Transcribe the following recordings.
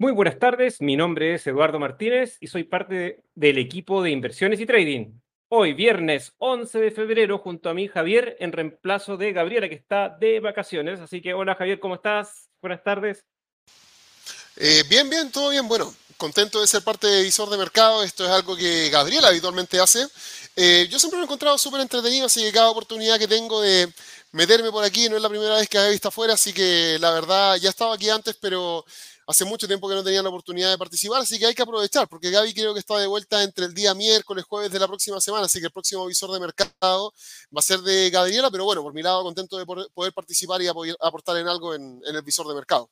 Muy buenas tardes, mi nombre es Eduardo Martínez y soy parte del equipo de inversiones y trading. Hoy, viernes 11 de febrero, junto a mí Javier, en reemplazo de Gabriela, que está de vacaciones. Así que, hola Javier, ¿cómo estás? Buenas tardes. Eh, bien, bien, todo bien. Bueno, contento de ser parte de Visor de Mercado. Esto es algo que Gabriela habitualmente hace. Eh, yo siempre lo he encontrado súper entretenido, así que cada oportunidad que tengo de meterme por aquí no es la primera vez que he visto afuera, así que la verdad ya estaba aquí antes, pero hace mucho tiempo que no tenía la oportunidad de participar, así que hay que aprovechar, porque Gaby creo que está de vuelta entre el día miércoles, jueves de la próxima semana, así que el próximo visor de mercado va a ser de Gabriela, pero bueno, por mi lado contento de poder participar y aportar en algo en, el visor de mercado.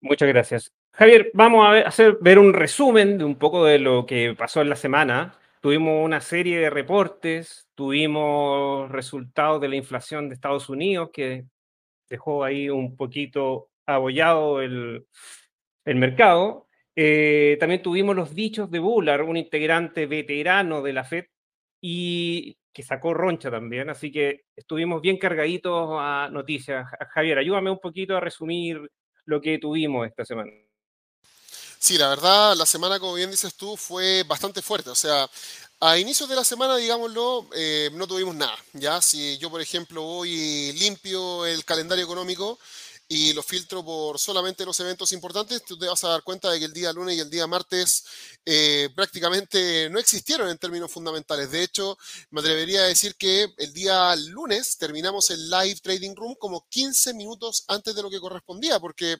Muchas gracias. Javier, vamos a hacer, ver un resumen de un poco de lo que pasó en la semana. Tuvimos una serie de reportes, tuvimos resultados de la inflación de Estados Unidos que dejó ahí un poquito abollado el, el mercado. Eh, también tuvimos los dichos de Bullard, un integrante veterano de la FED y que sacó roncha también, así que estuvimos bien cargaditos a noticias. Javier, ayúdame un poquito a resumir lo que tuvimos esta semana. Sí, la verdad, la semana, como bien dices tú, fue bastante fuerte. O sea, a inicios de la semana, digámoslo, eh, no tuvimos nada. Ya, si yo, por ejemplo, voy limpio el calendario económico, y lo filtro por solamente los eventos importantes, tú te vas a dar cuenta de que el día lunes y el día martes eh, prácticamente no existieron en términos fundamentales. De hecho, me atrevería a decir que el día lunes terminamos el live trading room como 15 minutos antes de lo que correspondía, porque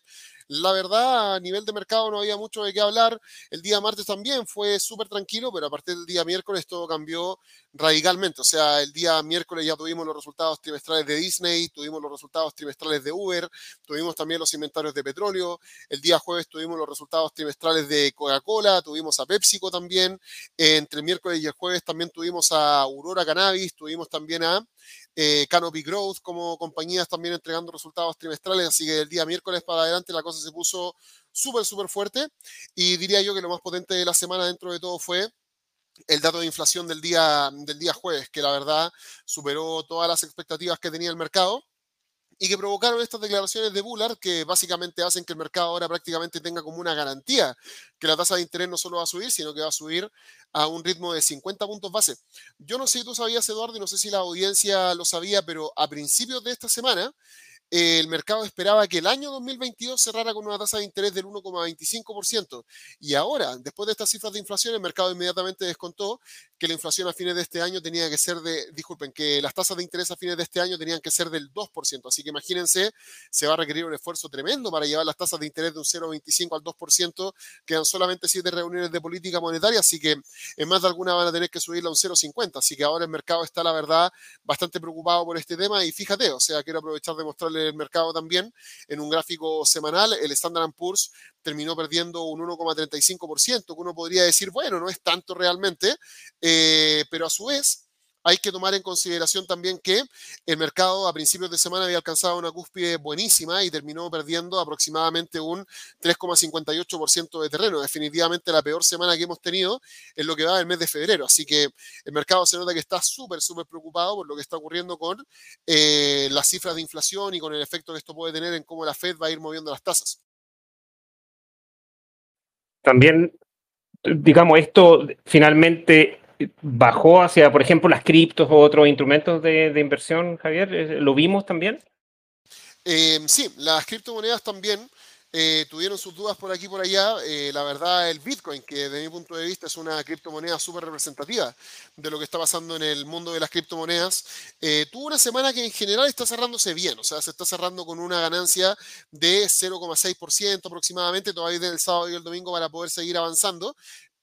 la verdad, a nivel de mercado no había mucho de qué hablar. El día martes también fue súper tranquilo, pero a partir del día miércoles todo cambió radicalmente. O sea, el día miércoles ya tuvimos los resultados trimestrales de Disney, tuvimos los resultados trimestrales de Uber, tuvimos también los inventarios de petróleo. El día jueves tuvimos los resultados trimestrales de Coca-Cola, tuvimos a PepsiCo también. Entre el miércoles y el jueves también tuvimos a Aurora Cannabis, tuvimos también a eh, Canopy Growth como compañías también entregando resultados trimestrales, así que el día miércoles para adelante la cosa se puso súper, súper fuerte. Y diría yo que lo más potente de la semana dentro de todo fue el dato de inflación del día, del día jueves, que la verdad superó todas las expectativas que tenía el mercado y que provocaron estas declaraciones de Bullard que básicamente hacen que el mercado ahora prácticamente tenga como una garantía que la tasa de interés no solo va a subir, sino que va a subir a un ritmo de 50 puntos base. Yo no sé si tú sabías, Eduardo, y no sé si la audiencia lo sabía, pero a principios de esta semana el mercado esperaba que el año 2022 cerrara con una tasa de interés del 1,25%. Y ahora, después de estas cifras de inflación, el mercado inmediatamente descontó que la inflación a fines de este año tenía que ser de, disculpen, que las tasas de interés a fines de este año tenían que ser del 2%. Así que imagínense, se va a requerir un esfuerzo tremendo para llevar las tasas de interés de un 0,25 al 2%. Quedan solamente siete reuniones de política monetaria, así que en más de alguna van a tener que subirla a un 0,50. Así que ahora el mercado está, la verdad, bastante preocupado por este tema. Y fíjate, o sea, quiero aprovechar de mostrarles el mercado también. En un gráfico semanal, el Standard Poor's terminó perdiendo un 1,35%, que uno podría decir, bueno, no es tanto realmente, eh, pero a su vez hay que tomar en consideración también que el mercado a principios de semana había alcanzado una cúspide buenísima y terminó perdiendo aproximadamente un 3,58% de terreno. Definitivamente la peor semana que hemos tenido en lo que va del mes de febrero. Así que el mercado se nota que está súper, súper preocupado por lo que está ocurriendo con eh, las cifras de inflación y con el efecto que esto puede tener en cómo la Fed va a ir moviendo las tasas. También, digamos, esto finalmente bajó hacia, por ejemplo, las criptos o otros instrumentos de, inversión, Javier? ¿Lo vimos también? Eh, sí, las criptomonedas también eh, tuvieron sus dudas por aquí y por allá. la verdad, el Bitcoin, que desde mi punto de vista es una criptomoneda súper representativa de lo que está pasando en el mundo de las criptomonedas, tuvo una semana que en general está cerrándose bien, o sea, se está cerrando con una ganancia de 0,6% aproximadamente, todavía del sábado y el domingo para poder seguir avanzando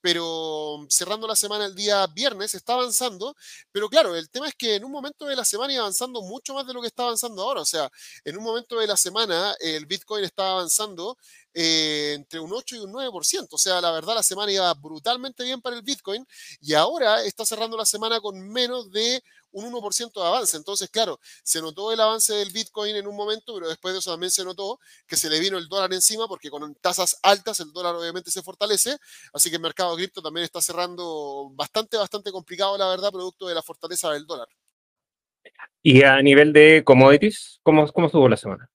pero cerrando la semana el día viernes está avanzando, pero claro, el tema es que en un momento de la semana iba avanzando mucho más de lo que está avanzando ahora, o sea, en un momento de la semana el Bitcoin estaba avanzando eh, entre un 8 y un 9%, o sea, la verdad la semana iba brutalmente bien para el Bitcoin y ahora está cerrando la semana con menos de un 1% de avance. Entonces, claro, se notó el avance del Bitcoin en un momento, pero después de eso también se notó que se le vino el dólar encima, porque con tasas altas el dólar obviamente se fortalece. Así que el mercado cripto también está cerrando bastante, bastante complicado, la verdad, producto de la fortaleza del dólar. Y a nivel de commodities, ¿cómo, cómo estuvo la semana?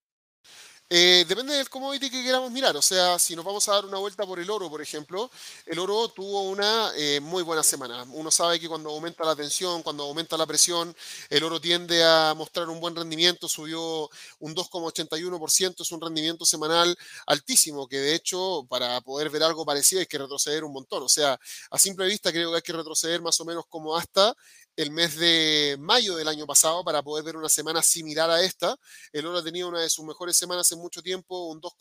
Eh, depende del commodity que queramos mirar. O sea, si nos vamos a dar una vuelta por el oro, por ejemplo, el oro tuvo una eh, muy buena semana. Uno sabe que cuando aumenta la tensión, cuando aumenta la presión, el oro tiende a mostrar un buen rendimiento. Subió un 2,81%, es un rendimiento semanal altísimo, que de hecho, para poder ver algo parecido hay que retroceder un montón. O sea, a simple vista creo que hay que retroceder más o menos como hasta el mes de mayo del año pasado para poder ver una semana similar a esta. El oro ha tenido una de sus mejores semanas en mucho tiempo, un 2,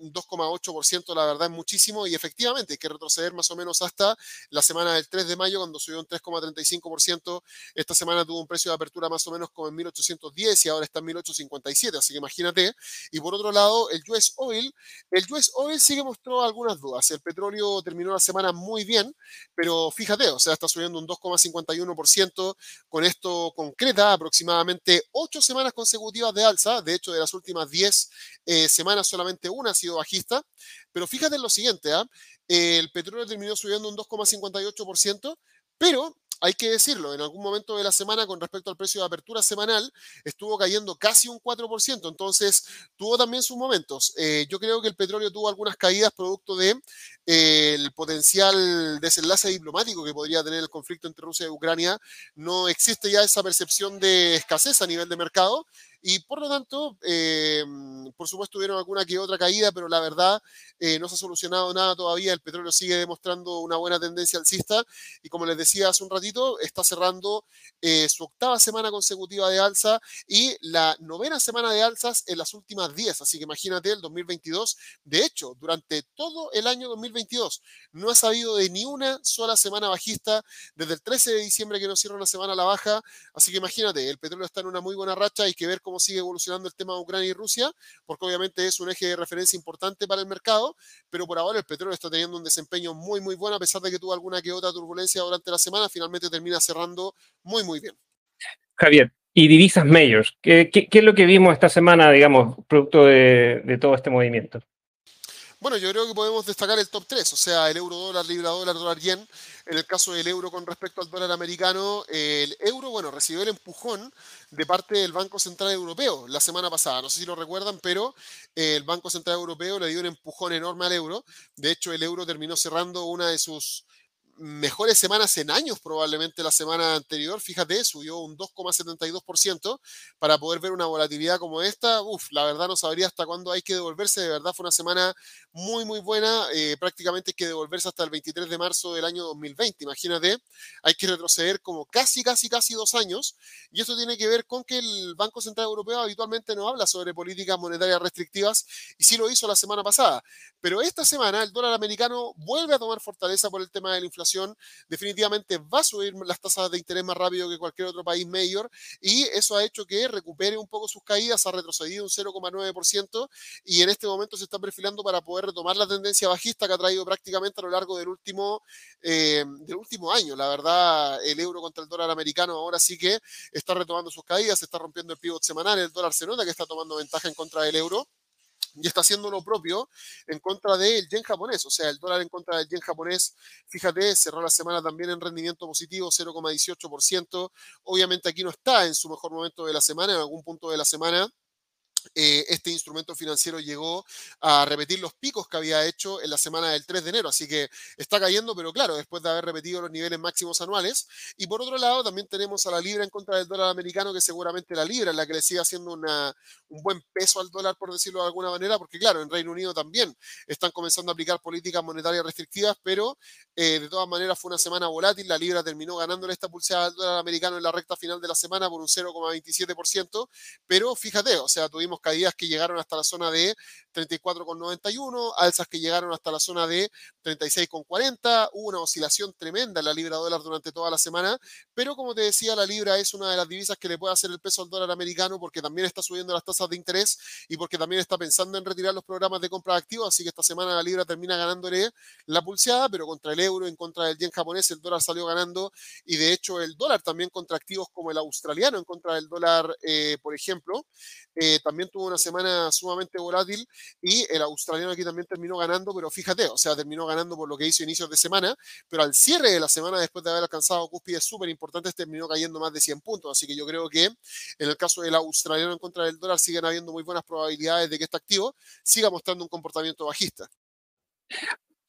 2,8%, la verdad es muchísimo y efectivamente hay que retroceder más o menos hasta la semana del 3 de mayo cuando subió un 3,35%. Esta semana tuvo un precio de apertura más o menos como en 1810 y ahora está en 1857, así que imagínate. Y por otro lado, el US Oil, el US Oil sí que mostró algunas dudas. El petróleo terminó la semana muy bien, pero fíjate, o sea, está subiendo un 2,51%. Con esto concreta aproximadamente 8 semanas consecutivas de alza. De hecho, de las últimas 10 eh, semanas solamente una bajista, pero fíjate en lo siguiente, ¿ah? el petróleo terminó subiendo un 2,58%, pero hay que decirlo, en algún momento de la semana con respecto al precio de apertura semanal estuvo cayendo casi un 4%, entonces tuvo también sus momentos. Eh, yo creo que el petróleo tuvo algunas caídas producto de eh, potencial desenlace diplomático que podría tener el conflicto entre Rusia y Ucrania. No existe ya esa percepción de escasez a nivel de mercado y por lo tanto, eh, por supuesto, tuvieron alguna que otra caída, pero la verdad eh, no se ha solucionado nada todavía. El petróleo sigue demostrando una buena tendencia alcista y como les decía hace un ratito, está cerrando eh, su octava semana consecutiva de alza y la novena semana de alzas en las últimas 10. Así que imagínate el 2022. De hecho, durante todo el año 2022 no ha sabido de ni una sola semana bajista desde el 13 de diciembre que nos cierra una semana a la baja. Así que imagínate, el petróleo está en una muy buena racha. Hay que ver cómo sigue evolucionando el tema de Ucrania y Rusia, porque obviamente es un eje de referencia importante para el mercado, pero por ahora el petróleo está teniendo un desempeño muy, muy bueno, a pesar de que tuvo alguna que otra turbulencia durante la semana, finalmente termina cerrando muy, muy bien. Javier, y divisas mayors, ¿qué, es lo que vimos esta semana, digamos, producto de todo este movimiento? Bueno, yo creo que podemos destacar el top 3, o sea, el euro dólar, libra dólar, dólar yen. En el caso del euro con respecto al dólar americano, el euro, bueno, recibió el empujón de parte del Banco Central Europeo la semana pasada. No sé si lo recuerdan, pero el Banco Central Europeo le dio un empujón enorme al euro. De hecho, el euro terminó cerrando una de sus mejores semanas en años, probablemente la semana anterior. Fíjate, subió un 2,72% para poder ver una volatilidad como esta. Uf, la verdad no sabría hasta cuándo hay que devolverse. De verdad fue una semana muy, muy buena. Eh, prácticamente hay que devolverse hasta el 23 de marzo del año 2020. Imagínate, hay que retroceder como casi, casi, casi dos años. Y esto tiene que ver con que el Banco Central Europeo habitualmente no habla sobre políticas monetarias restrictivas y sí lo hizo la semana pasada. Pero esta semana el dólar americano vuelve a tomar fortaleza por el tema de la inflación definitivamente va a subir las tasas de interés más rápido que cualquier otro país mayor y eso ha hecho que recupere un poco sus caídas, ha retrocedido un 0,9% y en este momento se está perfilando para poder retomar la tendencia bajista que ha traído prácticamente a lo largo del último, eh, del último año. La verdad, el euro contra el dólar americano ahora sí que está retomando sus caídas, se está rompiendo el pivot semanal, el dólar se nota que está tomando ventaja en contra del euro y está haciendo lo propio en contra del yen japonés. O sea, el dólar en contra del yen japonés, fíjate, cerró la semana también en rendimiento positivo, 0,18%. Obviamente aquí no está en su mejor momento de la semana, en algún punto de la semana eh, este instrumento financiero llegó a repetir los picos que había hecho en la semana del 3 de enero. Así que está cayendo, pero claro, después de haber repetido los niveles máximos anuales. Y por otro lado, también tenemos a la libra en contra del dólar americano, que seguramente la libra es la que le sigue haciendo una, un buen peso al dólar, por decirlo de alguna manera, porque claro, en Reino Unido también están comenzando a aplicar políticas monetarias restrictivas, pero eh, de todas maneras fue una semana volátil. La libra terminó ganándole esta pulsada al dólar americano en la recta final de la semana por un 0,27%. Pero fíjate, o sea, tuvimos caídas que llegaron hasta la zona de 34,91, alzas que llegaron hasta la zona de 36,40, hubo una oscilación tremenda en la libra dólar durante toda la semana, pero como te decía, la libra es una de las divisas que le puede hacer el peso al dólar americano porque también está subiendo las tasas de interés y porque también está pensando en retirar los programas de compra de activos, así que esta semana la libra termina ganándole la pulseada, pero contra el euro, en contra del yen japonés, el dólar salió ganando y de hecho el dólar también contra activos como el australiano, en contra del dólar, eh, por ejemplo, eh, también tuvo una semana sumamente volátil y el australiano aquí también terminó ganando, pero fíjate, o sea, terminó ganando por lo que hizo inicios de semana, pero al cierre de la semana, después de haber alcanzado cúspides súper importantes, terminó cayendo más de 100 puntos. Así que yo creo que en el caso del australiano en contra del dólar siguen habiendo muy buenas probabilidades de que este activo siga mostrando un comportamiento bajista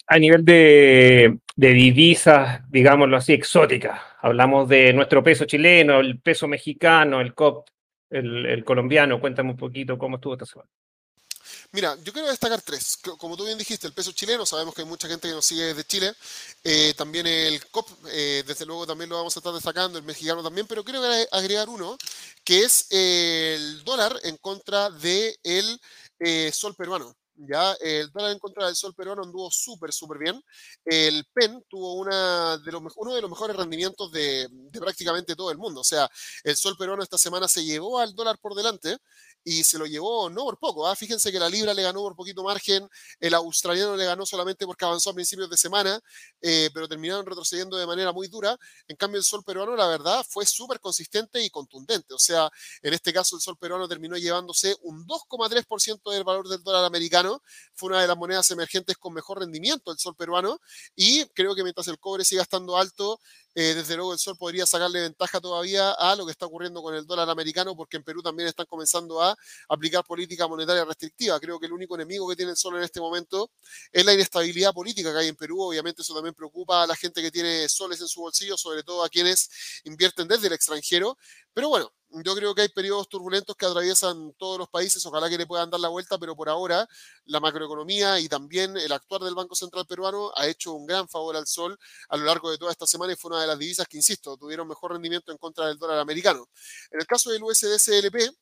a nivel de, divisas, digámoslo así, exóticas. Hablamos de nuestro peso chileno, el peso mexicano, el COP, el, colombiano. Cuéntame un poquito cómo estuvo esta semana. Mira, yo quiero destacar tres. Como tú bien dijiste, el peso chileno, sabemos que hay mucha gente que nos sigue desde Chile. Eh, también el COP, eh, desde luego también lo vamos a estar destacando, el mexicano también, pero quiero agregar uno, que es el dólar en contra del eh, sol peruano. Ya, el dólar en contra del sol peruano anduvo súper, súper bien. El PEN tuvo una de los, uno de los mejores rendimientos de, de, prácticamente todo el mundo. O sea, el sol peruano esta semana se llevó al dólar por delante y se lo llevó no por poco. ¿ah? Fíjense que la libra le ganó por poquito margen, el australiano le ganó solamente porque avanzó a principios de semana, eh, pero terminaron retrocediendo de manera muy dura. En cambio, el sol peruano, la verdad, fue súper consistente y contundente. O sea, en este caso, el sol peruano terminó llevándose un 2,3% del valor del dólar americano. Fue una de las monedas emergentes con mejor rendimiento el sol peruano. Y creo que mientras el cobre siga estando alto, eh, desde luego el sol podría sacarle ventaja todavía a lo que está ocurriendo con el dólar americano, porque en Perú también están comenzando a aplicar política monetaria restrictiva. Creo que el único enemigo que tiene el sol en este momento es la inestabilidad política que hay en Perú. Obviamente eso también preocupa a la gente que tiene soles en su bolsillo, sobre todo a quienes invierten desde el extranjero. Pero bueno, yo creo que hay periodos turbulentos que atraviesan todos los países, ojalá que le puedan dar la vuelta, pero por ahora la macroeconomía y también el actuar del Banco Central peruano ha hecho un gran favor al sol a lo largo de toda esta semana y fue una de las divisas que, insisto, tuvieron mejor rendimiento en contra del dólar americano. En el caso del USD-CLP,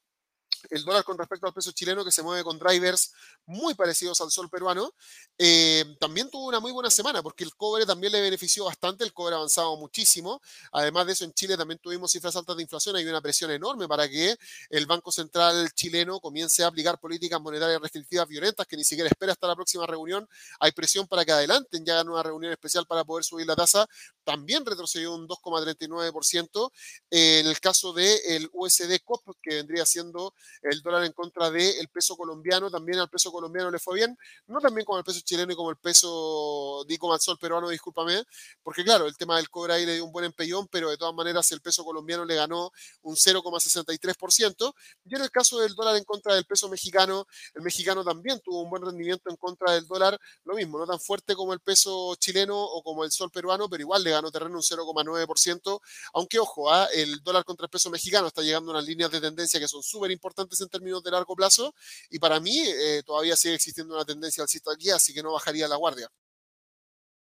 el dólar con respecto al peso chileno que se mueve con drivers muy parecidos al sol peruano, eh, también tuvo una muy buena semana porque el cobre también le benefició bastante, el cobre ha avanzado muchísimo. Además de eso, en Chile también tuvimos cifras altas de inflación, hay una presión enorme para que el Banco Central chileno comience a aplicar políticas monetarias restrictivas violentas que ni siquiera espera hasta la próxima reunión. Hay presión para que adelanten ya hagan una reunión especial para poder subir la tasa. También retrocedió un 2,39%. En el caso del USD COP, que vendría siendo el dólar en contra del peso colombiano, también al peso colombiano le fue bien, no también como el peso chileno y como el peso, di como al sol peruano, discúlpame, porque claro, el tema del cobre ahí le dio un buen empellón, pero de todas maneras el peso colombiano le ganó un 0,63%, y en el caso del dólar en contra del peso mexicano, el mexicano también tuvo un buen rendimiento en contra del dólar, lo mismo, no tan fuerte como el peso chileno o como el sol peruano, pero igual le ganó terreno un 0,9%, aunque ojo, ¿ah? el dólar contra el peso mexicano está llegando a unas líneas de tendencia que son súper importantes en términos de largo plazo y para mí eh, todavía sigue existiendo una tendencia alcista aquí, así que no bajaría la guardia.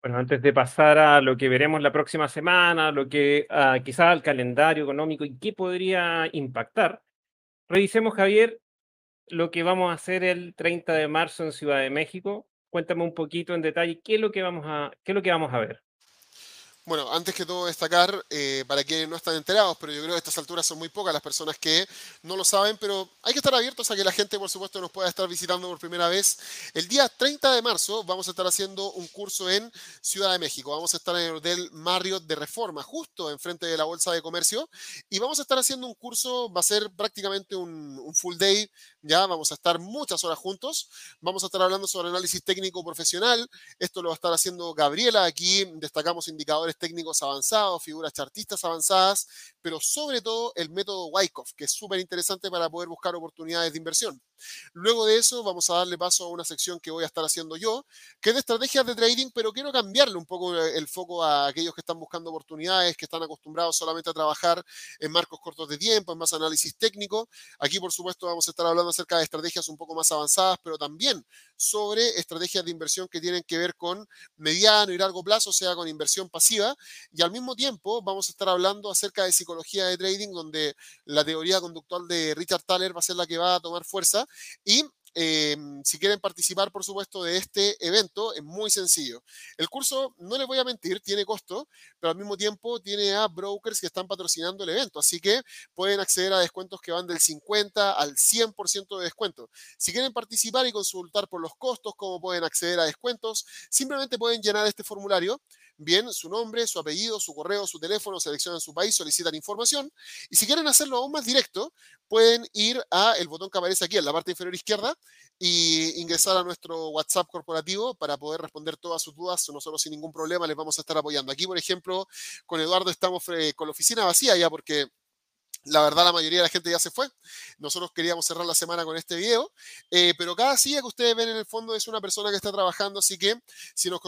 Bueno, antes de pasar a lo que veremos la próxima semana, lo que uh, quizás al calendario económico y qué podría impactar, revisemos, Javier, lo que vamos a hacer el 30 de marzo en Ciudad de México. Cuéntame un poquito en detalle qué es lo que vamos a, qué es lo que vamos a ver. Bueno, antes que todo destacar, eh, para quienes no están enterados, pero yo creo que a estas alturas son muy pocas las personas que no lo saben, pero hay que estar abiertos a que la gente, por supuesto, nos pueda estar visitando por primera vez. El día 30 de marzo vamos a estar haciendo un curso en Ciudad de México. Vamos a estar en el Hotel Marriott de Reforma, justo enfrente de la Bolsa de Comercio, y vamos a estar haciendo un curso, va a ser prácticamente un, un full day, ya vamos a estar muchas horas juntos. Vamos a estar hablando sobre análisis técnico profesional. Esto lo va a estar haciendo Gabriela. Aquí destacamos indicadores técnicos avanzados, figuras chartistas avanzadas, pero sobre todo el método Wyckoff, que es súper interesante para poder buscar oportunidades de inversión. Luego de eso vamos a darle paso a una sección que voy a estar haciendo yo, que es de estrategias de trading, pero quiero cambiarle un poco el foco a aquellos que están buscando oportunidades, que están acostumbrados solamente a trabajar en marcos cortos de tiempo, en más análisis técnico. Aquí, por supuesto, vamos a estar hablando acerca de estrategias un poco más avanzadas, pero también sobre estrategias de inversión que tienen que ver con mediano y largo plazo, o sea, con inversión pasiva. Y al mismo tiempo vamos a estar hablando acerca de psicología de trading, donde la teoría conductual de Richard Thaler va a ser la que va a tomar fuerza y em, si quieren participar, por supuesto, de este evento, es muy sencillo. El curso, no les voy a mentir, tiene costo, pero al mismo tiempo tiene a brokers que están patrocinando el evento, así que pueden acceder a descuentos que van del 50 al 100% de descuento. Si quieren participar y consultar por los costos, cómo pueden acceder a descuentos, simplemente pueden llenar este formulario bien su nombre, su apellido, su correo, su teléfono, seleccionan su país, solicitan información y si quieren hacerlo aún más directo, pueden ir a el botón que aparece aquí en la parte inferior izquierda y ingresar a nuestro WhatsApp corporativo para poder responder todas sus dudas. Nosotros sin ningún problema les vamos a estar apoyando. Aquí, por ejemplo, con Eduardo estamos eh, con la oficina vacía ya porque la verdad, la mayoría de la gente ya se fue. Nosotros queríamos cerrar la semana con este video, eh, pero cada silla que ustedes ven en el fondo es una persona que está trabajando, así que si nos,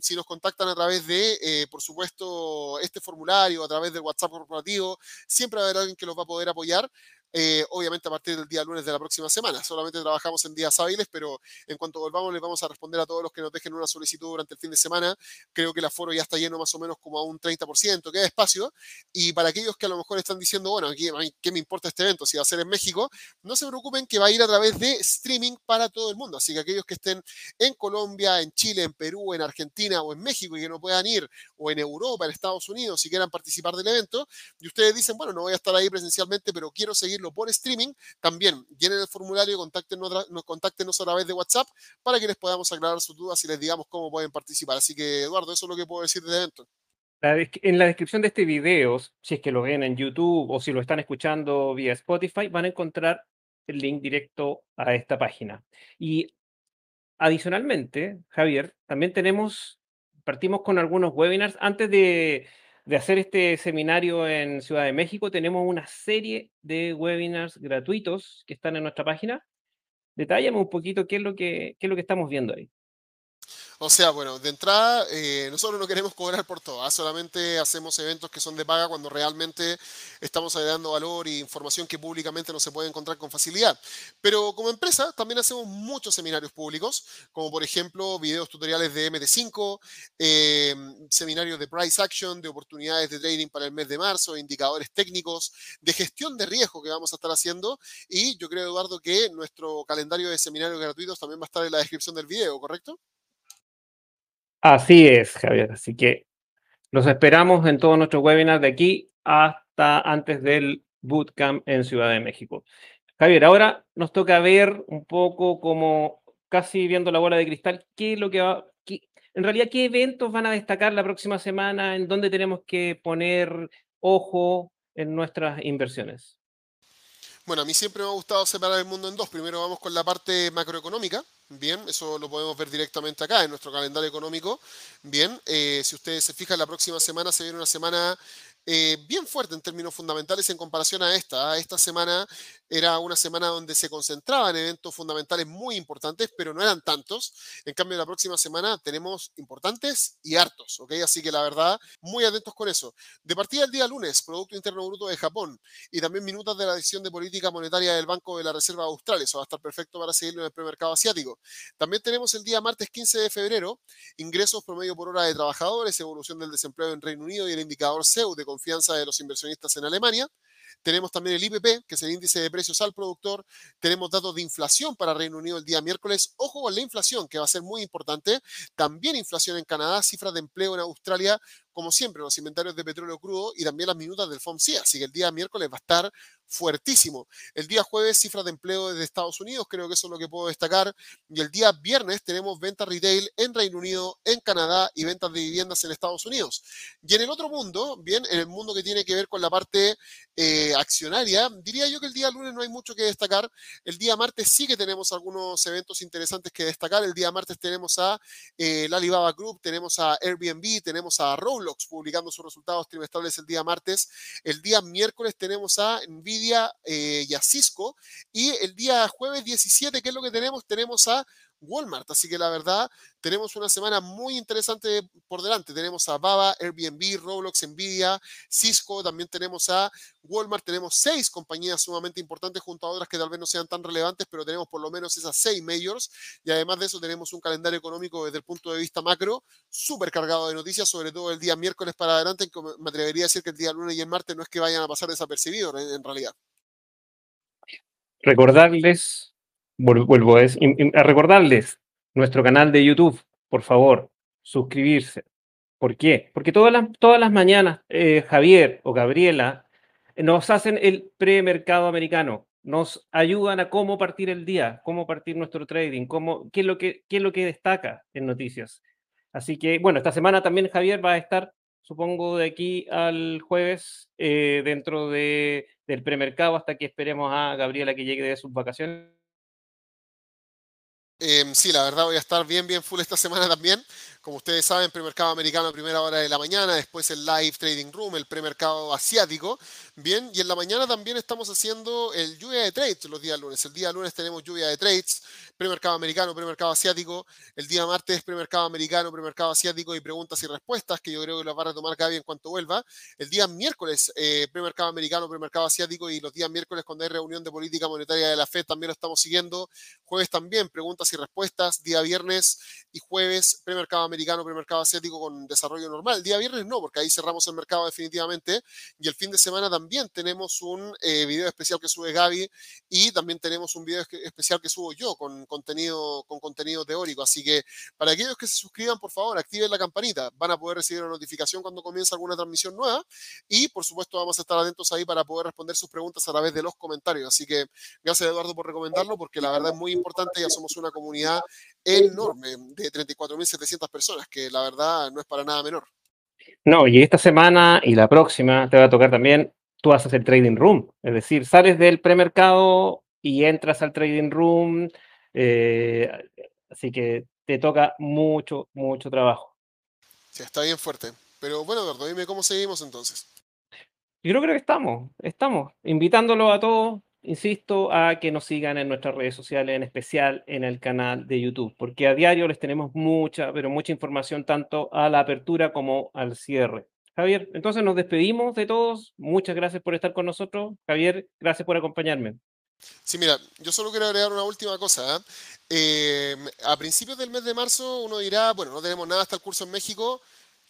si nos contactan a través de, eh, por supuesto, este formulario, a través del WhatsApp corporativo, siempre va a haber alguien que los va a poder apoyar. Eh, obviamente a partir del día lunes de la próxima semana. Solamente trabajamos en días hábiles, pero en cuanto volvamos les vamos a responder a todos los que nos dejen una solicitud durante el fin de semana. Creo que el aforo ya está lleno más o menos como a un 30%, queda espacio. Y para aquellos que a lo mejor están diciendo, bueno, ¿qué me importa este evento? Si va a ser en México, no se preocupen que va a ir a través de streaming para todo el mundo. Así que aquellos que estén en Colombia, en Chile, en Perú, en Argentina o en México y que no puedan ir, o en Europa, en Estados Unidos, si quieran participar del evento, y ustedes dicen, bueno, no voy a estar ahí presencialmente, pero quiero seguir por streaming, también llenen el formulario, contáctenos, contáctenos a través de WhatsApp para que les podamos aclarar sus dudas y les digamos cómo pueden participar. Así que, Eduardo, eso es lo que puedo decir del evento. En la descripción de este video, si es que lo ven en YouTube o si lo están escuchando vía Spotify, van a encontrar el link directo a esta página. Y adicionalmente, Javier, también tenemos, partimos con algunos webinars. Antes de, de hacer este seminario en Ciudad de México, tenemos una serie de webinars gratuitos que están en nuestra página. Detállame un poquito qué es lo que, qué es lo que estamos viendo ahí. O sea, bueno, de entrada, eh, nosotros no queremos cobrar por todo, ¿ah? solamente hacemos eventos que son de paga cuando realmente estamos agregando valor e información que públicamente no se puede encontrar con facilidad. Pero como empresa también hacemos muchos seminarios públicos, como por ejemplo videos tutoriales de MT5, eh, seminarios de price action, de oportunidades de trading para el mes de marzo, indicadores técnicos, de gestión de riesgo que vamos a estar haciendo. Y yo creo, Eduardo, que nuestro calendario de seminarios gratuitos también va a estar en la descripción del video, ¿correcto? Así es, Javier. Así que los esperamos en todos nuestros webinars de aquí hasta antes del bootcamp en Ciudad de México. Javier, ahora nos toca ver un poco como casi viendo la bola de cristal, qué es lo que va, en realidad, qué eventos van a destacar la próxima semana, en dónde tenemos que poner ojo en nuestras inversiones. Bueno, a mí siempre me ha gustado separar el mundo en dos. Primero vamos con la parte macroeconómica, Bien, eso lo podemos ver directamente acá en nuestro calendario económico. Bien, eh, si ustedes se fijan, la próxima semana se viene una semana eh, bien fuerte en términos fundamentales en comparación a esta. Esta semana era una semana donde se concentraban eventos fundamentales muy importantes, pero no eran tantos. En cambio, la próxima semana tenemos importantes y hartos, ¿ok? Así que la verdad, muy atentos con eso. De partida el día lunes, Producto Interno Bruto de Japón y también minutos de la decisión de política monetaria del Banco de la Reserva Austral. Eso va a estar perfecto para seguirlo en el premercado asiático. También tenemos el día martes 15 de febrero, ingresos promedio por hora de trabajadores, evolución del desempleo en Reino Unido y el indicador CEU de confianza de los inversionistas en Alemania. Tenemos también el IPP, que es el índice de precios al productor. Tenemos datos de inflación para Reino Unido el día miércoles. Ojo con la inflación, que va a ser muy importante. También inflación en Canadá, cifras de empleo en Australia, como siempre, los inventarios de petróleo crudo y también las minutas del FOMC. Así que el día miércoles va a estar fuertísimo. El día jueves, cifras de empleo desde Estados Unidos, creo que eso es lo que puedo destacar. Y el día viernes tenemos ventas retail en Reino Unido, en Canadá y ventas de viviendas en Estados Unidos. Y en el otro mundo, bien, en el mundo que tiene que ver con la parte eh, accionaria, diría yo que el día lunes no hay mucho que destacar. El día martes sí que tenemos algunos eventos interesantes que destacar. El día martes tenemos a eh, la Alibaba Group, tenemos a Airbnb, tenemos a Roblox publicando sus resultados trimestrales el día martes. El día miércoles tenemos a Nvidia eh, y a Cisco. Y el día jueves 17, ¿qué es lo que tenemos? Tenemos a Walmart. Así que la verdad, tenemos una semana muy interesante por delante. Tenemos a Baba, Airbnb, Roblox, Nvidia, Cisco, también tenemos a Walmart. Tenemos seis compañías sumamente importantes junto a otras que tal vez no sean tan relevantes, pero tenemos por lo menos esas seis majors. Y además de eso, tenemos un calendario económico desde el punto de vista macro súper cargado de noticias, sobre todo el día miércoles para adelante. Me atrevería a decir que el día lunes y el martes no es que vayan a pasar desapercibidos en realidad. Recordarles vuelvo a, recordarles nuestro canal de YouTube, por favor, suscribirse. ¿Por qué? Porque todas las, todas las mañanas eh, Javier o Gabriela nos hacen el premercado americano, nos ayudan a cómo partir el día, cómo partir nuestro trading, cómo, qué, es lo que, qué es lo que destaca en noticias. Así que, bueno, esta semana también Javier va a estar, supongo, de aquí al jueves eh, dentro de, del premercado hasta que esperemos a Gabriela que llegue de sus vacaciones. Em, sí, la verdad voy a estar bien, bien full esta semana también. Como ustedes saben, premercado americano a primera hora de la mañana, después el live trading room, el premercado asiático. Bien, y en la mañana también estamos haciendo el lluvia de trades los días lunes. El día lunes tenemos lluvia de trades, premercado americano, premercado asiático. El día martes, premercado americano, premercado asiático y preguntas y respuestas, que yo creo que las va a retomar Gaby en cuanto vuelva. El día miércoles, eh, premercado americano, premercado asiático y los días miércoles cuando hay reunión de política monetaria de la FED también lo estamos siguiendo. Jueves también, preguntas y respuestas. Día viernes y jueves, premercado americano, premercado asiático con desarrollo normal. Día viernes no, porque ahí cerramos el mercado definitivamente. Y el fin de semana también tenemos un eh, video especial que sube Gaby y también tenemos un video especial que subo yo con contenido, con contenido teórico. Así que para aquellos que se suscriban, por favor, activen la campanita. Van a poder recibir una notificación cuando comienza alguna transmisión nueva. Y por supuesto vamos a estar atentos ahí para poder responder sus preguntas a través de los comentarios. Así que gracias Eduardo por recomendarlo porque la verdad es muy importante. Ya somos una comunidad enorme de 34.700 personas, que la verdad no es para nada menor. No, y esta semana y la próxima te va a tocar también, tú a hacer trading room, es decir, sales del premercado y entras al trading room, eh, así que te toca mucho, mucho trabajo. Sí, está bien fuerte. Pero bueno, Eduardo, dime cómo seguimos entonces. Yo creo que estamos, estamos, invitándolo a todos insisto, a que nos sigan en nuestras redes sociales, en especial en el canal de YouTube, porque a diario les tenemos mucha, pero mucha información tanto a la apertura como al cierre. Javier, entonces nos despedimos de todos. Muchas gracias por estar con nosotros. Javier, gracias por acompañarme. Sí, mira, yo solo quiero agregar una última cosa. ¿eh? Eh, a principios del mes de marzo uno dirá, bueno, no tenemos nada hasta el curso en México,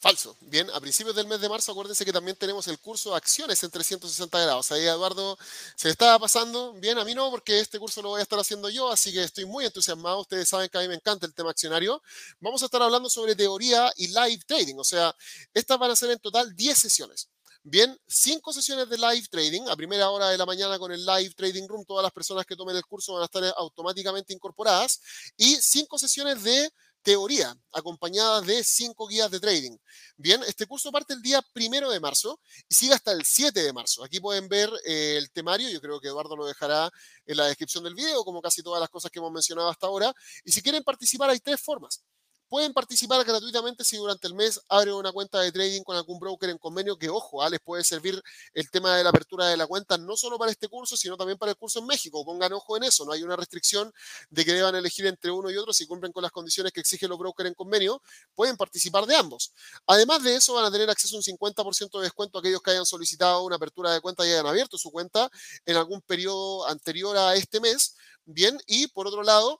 Falso. Bien, a principios del mes de marzo, acuérdense que también tenemos el curso acciones en 360 grados. Ahí Eduardo se estaba pasando. Bien, a mí no, porque este curso lo voy a estar haciendo yo, así que estoy muy entusiasmado. Ustedes saben que a mí me encanta el tema accionario. Vamos a estar hablando sobre teoría y live trading. O sea, estas van a ser en total 10 sesiones. Bien, 5 sesiones de live trading a primera hora de la mañana con el live trading room. Todas las personas que tomen el curso van a estar automáticamente incorporadas. Y 5 sesiones de teoría, acompañada de cinco guías de trading. Bien, este curso parte el día primero de marzo y sigue hasta el 7 de marzo. Aquí pueden ver eh, el temario, yo creo que Eduardo lo dejará en la descripción del video, como casi todas las cosas que hemos mencionado hasta ahora. Y si quieren participar, hay tres formas. Pueden participar gratuitamente si durante el mes abren una cuenta de trading con algún broker en convenio que, ojo, ah, les puede servir el tema de la apertura de la cuenta no solo para este curso, sino también para el curso en México. Pongan ojo en eso, no hay una restricción de que deban elegir entre uno y otro si cumplen con las condiciones que exigen los brokers en convenio. Pueden participar de ambos. Además de eso, van a tener acceso a un 50% de descuento a aquellos que hayan solicitado una apertura de cuenta y hayan abierto su cuenta en algún periodo anterior a este mes. Bien, y por otro lado,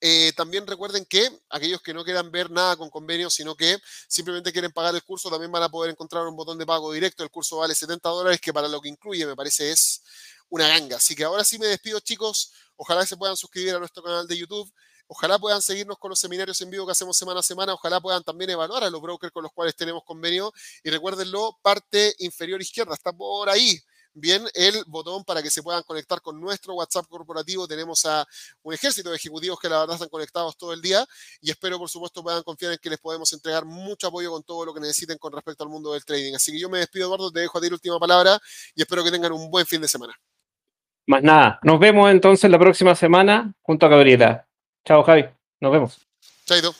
eh, también recuerden que aquellos que no quieran ver nada con convenios, sino que simplemente quieren pagar el curso, también van a poder encontrar un botón de pago directo. El curso vale 70 dólares, que para lo que incluye me parece es una ganga. Así que ahora sí me despido, chicos. Ojalá se puedan suscribir a nuestro canal de YouTube. Ojalá puedan seguirnos con los seminarios en vivo que hacemos semana a semana. Ojalá puedan también evaluar a los brokers con los cuales tenemos convenio. Y recuérdenlo, parte inferior izquierda está por ahí bien el botón para que se puedan conectar con nuestro WhatsApp corporativo. Tenemos a un ejército de ejecutivos que la verdad están conectados todo el día y espero por supuesto puedan confiar en que les podemos entregar mucho apoyo con todo lo que necesiten con respecto al mundo del trading. Así que yo me despido Eduardo, te dejo a ti la última palabra y espero que tengan un buen fin de semana. Más nada, nos vemos entonces la próxima semana junto a Gabriela. Chao Javi, nos vemos. Chaito.